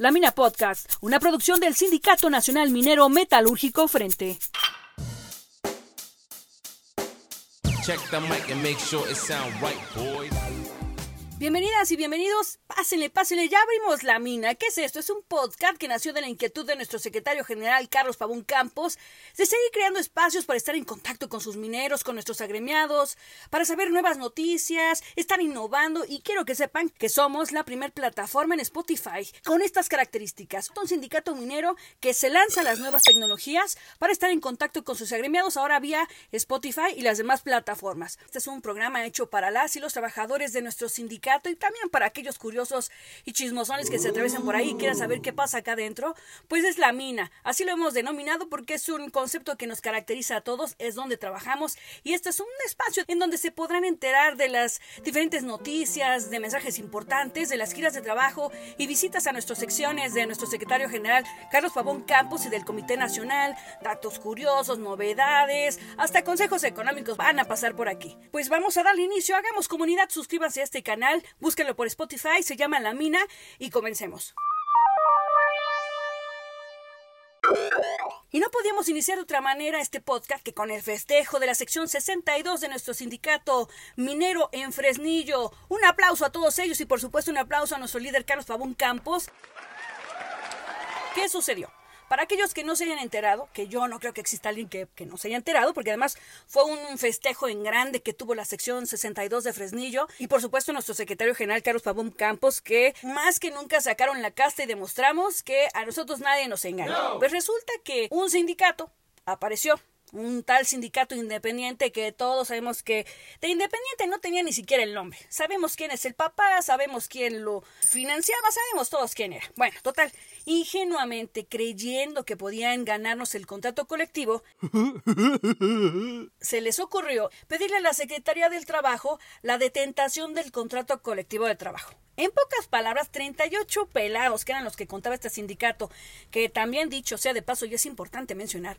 La Mina Podcast, una producción del Sindicato Nacional Minero Metalúrgico Frente. Bienvenidas y bienvenidos. Pásenle, pásenle, ya abrimos la mina. ¿Qué es esto? Es un podcast que nació de la inquietud de nuestro secretario general Carlos Pavón Campos de seguir creando espacios para estar en contacto con sus mineros, con nuestros agremiados, para saber nuevas noticias, estar innovando y quiero que sepan que somos la primer plataforma en Spotify con estas características. Un sindicato minero que se lanza las nuevas tecnologías para estar en contacto con sus agremiados ahora vía Spotify y las demás plataformas. Este es un programa hecho para las y los trabajadores de nuestro sindicato y también para aquellos curiosos y chismosones que se atraviesan por ahí y quieran saber qué pasa acá adentro, pues es la mina. Así lo hemos denominado porque es un concepto que nos caracteriza a todos, es donde trabajamos y este es un espacio en donde se podrán enterar de las diferentes noticias, de mensajes importantes, de las giras de trabajo y visitas a nuestras secciones de nuestro secretario general Carlos Pavón Campos y del Comité Nacional, datos curiosos, novedades, hasta consejos económicos van a pasar por aquí. Pues vamos a darle inicio, hagamos comunidad, suscríbanse a este canal búsquenlo por Spotify, se llama La Mina y comencemos. Y no podíamos iniciar de otra manera este podcast que con el festejo de la sección 62 de nuestro sindicato minero en Fresnillo. Un aplauso a todos ellos y por supuesto un aplauso a nuestro líder Carlos Pabón Campos. ¿Qué sucedió? Para aquellos que no se hayan enterado, que yo no creo que exista alguien que, no se haya enterado, porque además fue un festejo en grande que tuvo la sección 62 de Fresnillo y por supuesto nuestro secretario general Carlos Pabón Campos, que más que nunca sacaron la casta y demostramos que a nosotros nadie nos engaña. Pues resulta que un sindicato apareció un tal sindicato independiente que todos sabemos que de independiente no tenía ni siquiera el nombre. Sabemos quién es el papá, sabemos quién lo financiaba, sabemos todos quién era. Bueno, total, ingenuamente creyendo que podían ganarnos el contrato colectivo, se les ocurrió pedirle a la Secretaría del Trabajo la detentación del contrato colectivo de trabajo. En pocas palabras, 38 pelados, que eran los que contaba este sindicato, que también dicho sea de paso y es importante mencionar,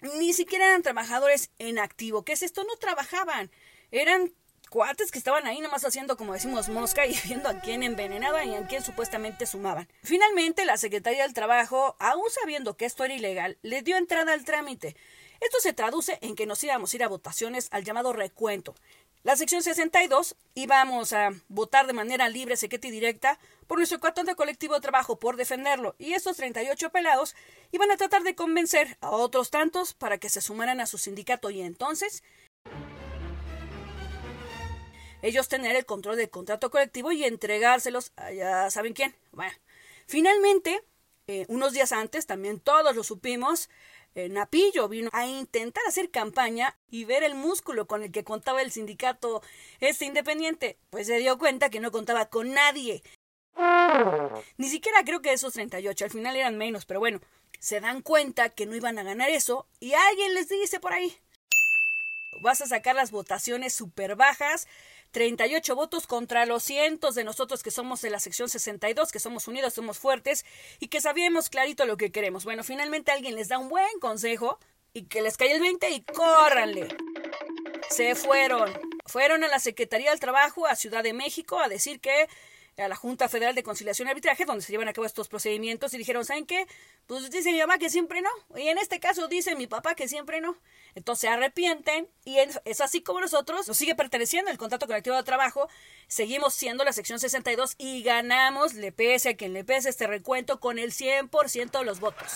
ni siquiera eran trabajadores en activo. ¿Qué es esto? No trabajaban. Eran cuates que estaban ahí nomás haciendo, como decimos, mosca y viendo a quién envenenaban y a quién supuestamente sumaban. Finalmente, la Secretaría del Trabajo, aún sabiendo que esto era ilegal, le dio entrada al trámite. Esto se traduce en que nos íbamos a ir a votaciones al llamado recuento. La sección 62 íbamos a votar de manera libre, secreta y directa por nuestro de colectivo de trabajo por defenderlo y estos 38 pelados iban a tratar de convencer a otros tantos para que se sumaran a su sindicato y entonces ellos tener el control del contrato colectivo y entregárselos a ya saben quién. Bueno, finalmente, eh, unos días antes, también todos lo supimos, eh, Napillo vino a intentar hacer campaña y ver el músculo con el que contaba el sindicato este independiente, pues se dio cuenta que no contaba con nadie. Ni siquiera creo que esos 38, al final eran menos, pero bueno, se dan cuenta que no iban a ganar eso y alguien les dice por ahí, vas a sacar las votaciones súper bajas 38 votos contra los cientos de nosotros que somos de la sección 62, que somos unidos, somos fuertes y que sabíamos clarito lo que queremos. Bueno, finalmente alguien les da un buen consejo y que les cae el 20 y córranle. Se fueron. Fueron a la Secretaría del Trabajo a Ciudad de México a decir que a la Junta Federal de Conciliación y Arbitraje, donde se llevan a cabo estos procedimientos, y dijeron, ¿saben qué? Pues dice mi mamá que siempre no, y en este caso dice mi papá que siempre no. Entonces se arrepienten, y es así como nosotros, nos sigue perteneciendo el contrato colectivo de trabajo, seguimos siendo la sección 62 y ganamos, le pese a quien le pese este recuento, con el 100% de los votos.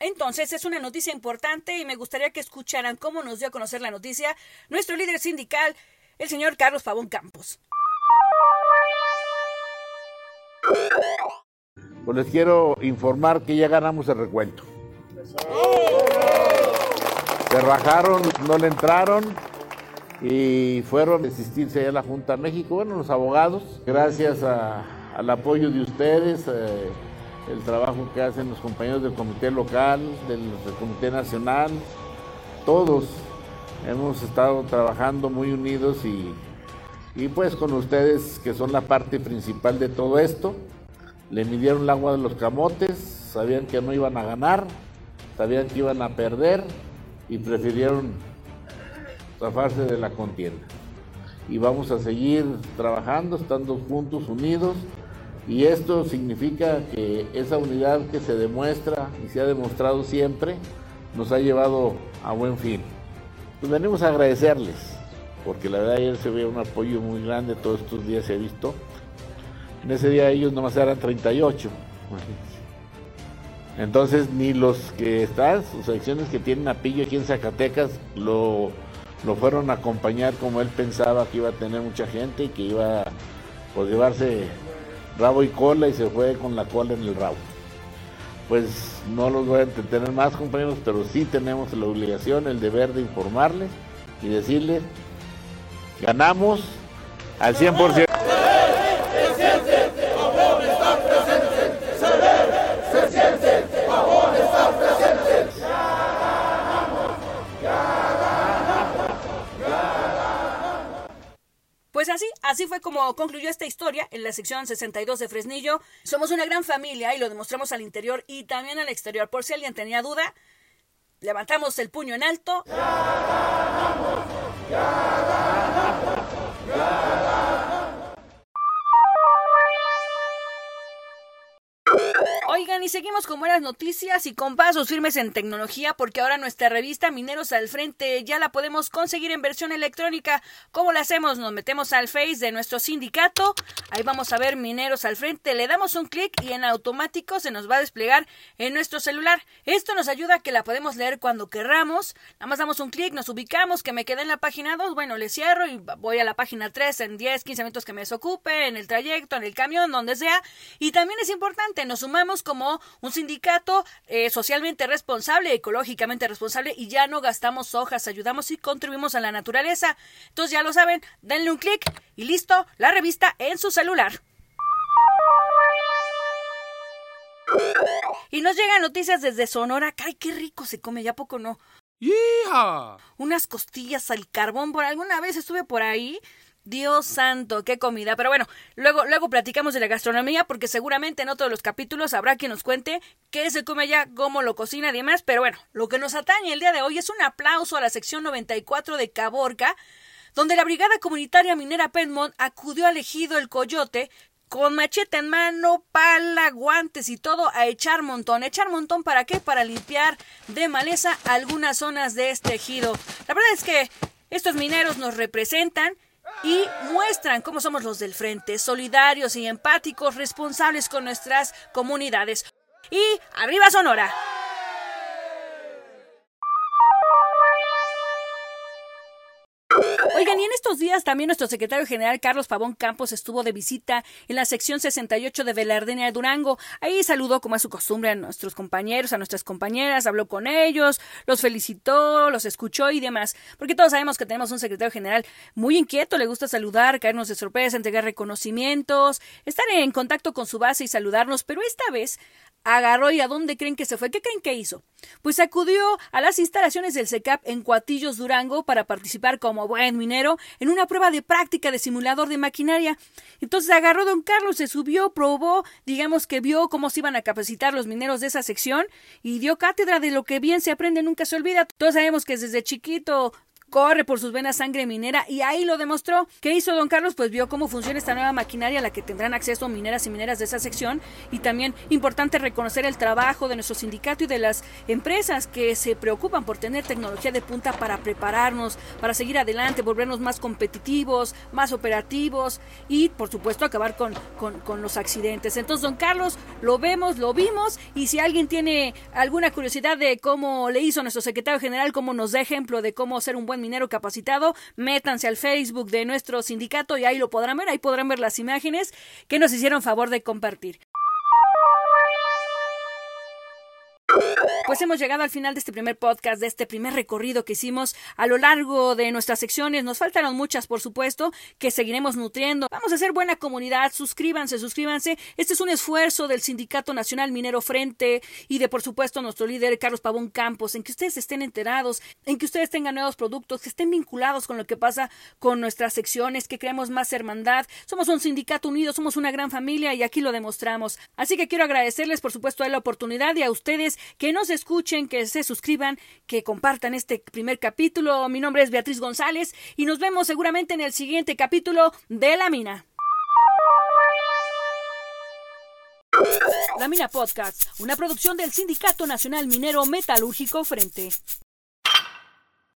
Entonces es una noticia importante y me gustaría que escucharan cómo nos dio a conocer la noticia nuestro líder sindical, el señor Carlos Pavón Campos. Pues les quiero informar que ya ganamos el recuento. Se rajaron, no le entraron y fueron a asistirse a la Junta de México, bueno, los abogados, gracias al apoyo de ustedes. Eh, el trabajo que hacen los compañeros del comité local, del, comité nacional, todos hemos estado trabajando muy unidos y, pues con ustedes que son la parte principal de todo esto, le midieron el agua de los camotes, sabían que no iban a ganar, sabían que iban a perder y prefirieron zafarse de la contienda. y vamos a seguir trabajando, estando juntos, unidos. Y esto significa que esa unidad que se demuestra y se ha demostrado siempre nos ha llevado a buen fin. Pues venimos a agradecerles, porque la verdad ayer se ve un apoyo muy grande, todos estos días se ha visto. En ese día ellos nomás eran 38. Entonces ni los que están, sus secciones que tienen a Pillo aquí en Zacatecas, lo, lo fueron a acompañar como él pensaba que iba a tener mucha gente y que iba a pues, llevarse rabo y cola y se fue con la cola en el rabo. Pues no los voy a entretener más compañeros, pero sí tenemos la obligación, el deber de informarles y decirles, ganamos al 100%. Pues así, fue como concluyó esta historia en la sección 62 de Fresnillo. Somos una gran familia y lo demostramos al interior y también al exterior. Por si alguien tenía duda, levantamos el puño en alto. Y seguimos con buenas noticias y con pasos firmes en tecnología, porque ahora nuestra revista Mineros al Frente ya la podemos conseguir en versión electrónica. ¿Cómo la hacemos? Nos metemos al Face de nuestro sindicato, ahí vamos a ver Mineros al Frente, le damos un clic y en automático se nos va a desplegar en nuestro celular. Esto nos ayuda a que la podemos leer cuando querramos. Nada más damos un clic, nos ubicamos, que me quede en la página 2, bueno, le cierro y voy a la página 3 en 10, 15 minutos que me desocupe, en el trayecto, en el camión, donde sea. Y también es importante, nos sumamos como un sindicato eh, socialmente responsable, ecológicamente responsable y ya no gastamos hojas, ayudamos y contribuimos a la naturaleza. Entonces ya lo saben, denle un clic y listo, la revista en su celular. Y nos llegan noticias desde Sonora. ¡Ay, qué rico se come! ¿Ya poco no? ¡Hija! Unas costillas al carbón. Por alguna vez estuve por ahí Dios santo, qué comida. Pero bueno, luego, luego platicamos de la gastronomía porque seguramente en otro de los capítulos habrá quien nos cuente qué se come allá, cómo lo cocina y demás. Pero bueno, lo que nos atañe el día de hoy es un aplauso a la sección 94 de Caborca, donde la Brigada Comunitaria Minera Penmont acudió al ejido El Coyote con machete en mano, pala, guantes y todo a echar montón. ¿Echar montón para qué? Para limpiar de maleza algunas zonas de este ejido. La verdad es que estos mineros nos representan y muestran cómo somos los del frente, solidarios y empáticos, responsables con nuestras comunidades. Y arriba Sonora. Oigan, y en estos días también nuestro secretario general Carlos Pavón Campos estuvo de visita en la sección 68 de Velardenia de Durango. Ahí saludó, como es su costumbre, a nuestros compañeros, a nuestras compañeras, habló con ellos, los felicitó, los escuchó y demás. Porque todos sabemos que tenemos un secretario general muy inquieto, le gusta saludar, caernos de sorpresa, entregar reconocimientos, estar en contacto con su base y saludarnos, pero esta vez agarró y a dónde creen que se fue. ¿Qué creen que hizo? Pues acudió a las instalaciones del SECAP en Cuatillos, Durango, para participar como buen minero en una prueba de práctica de simulador de maquinaria. Entonces agarró don Carlos, se subió, probó, digamos que vio cómo se iban a capacitar los mineros de esa sección y dio cátedra de lo que bien se aprende nunca se olvida. Todos sabemos que desde chiquito corre por sus venas sangre minera y ahí lo demostró. ¿Qué hizo don Carlos? Pues vio cómo funciona esta nueva maquinaria a la que tendrán acceso mineras y mineras de esa sección y también importante reconocer el trabajo de nuestro sindicato y de las empresas que se preocupan por tener tecnología de punta para prepararnos, para seguir adelante, volvernos más competitivos, más operativos y por supuesto acabar con, con, con los accidentes. Entonces don Carlos lo vemos, lo vimos y si alguien tiene alguna curiosidad de cómo le hizo nuestro secretario general, cómo nos da ejemplo de cómo ser un buen minero capacitado, métanse al Facebook de nuestro sindicato y ahí lo podrán ver, ahí podrán ver las imágenes que nos hicieron favor de compartir. Pues hemos llegado al final de este primer podcast, de este primer recorrido que hicimos a lo largo de nuestras secciones. Nos faltaron muchas, por supuesto, que seguiremos nutriendo. Vamos a hacer buena comunidad. Suscríbanse, suscríbanse. Este es un esfuerzo del Sindicato Nacional Minero Frente y de, por supuesto, nuestro líder Carlos Pavón Campos, en que ustedes estén enterados, en que ustedes tengan nuevos productos, que estén vinculados con lo que pasa con nuestras secciones, que creemos más hermandad. Somos un sindicato unido, somos una gran familia y aquí lo demostramos. Así que quiero agradecerles, por supuesto, a la oportunidad y a ustedes que nos escuchen, que se suscriban, que compartan este primer capítulo. Mi nombre es Beatriz González y nos vemos seguramente en el siguiente capítulo de La Mina. La Mina Podcast, una producción del Sindicato Nacional Minero Metalúrgico Frente.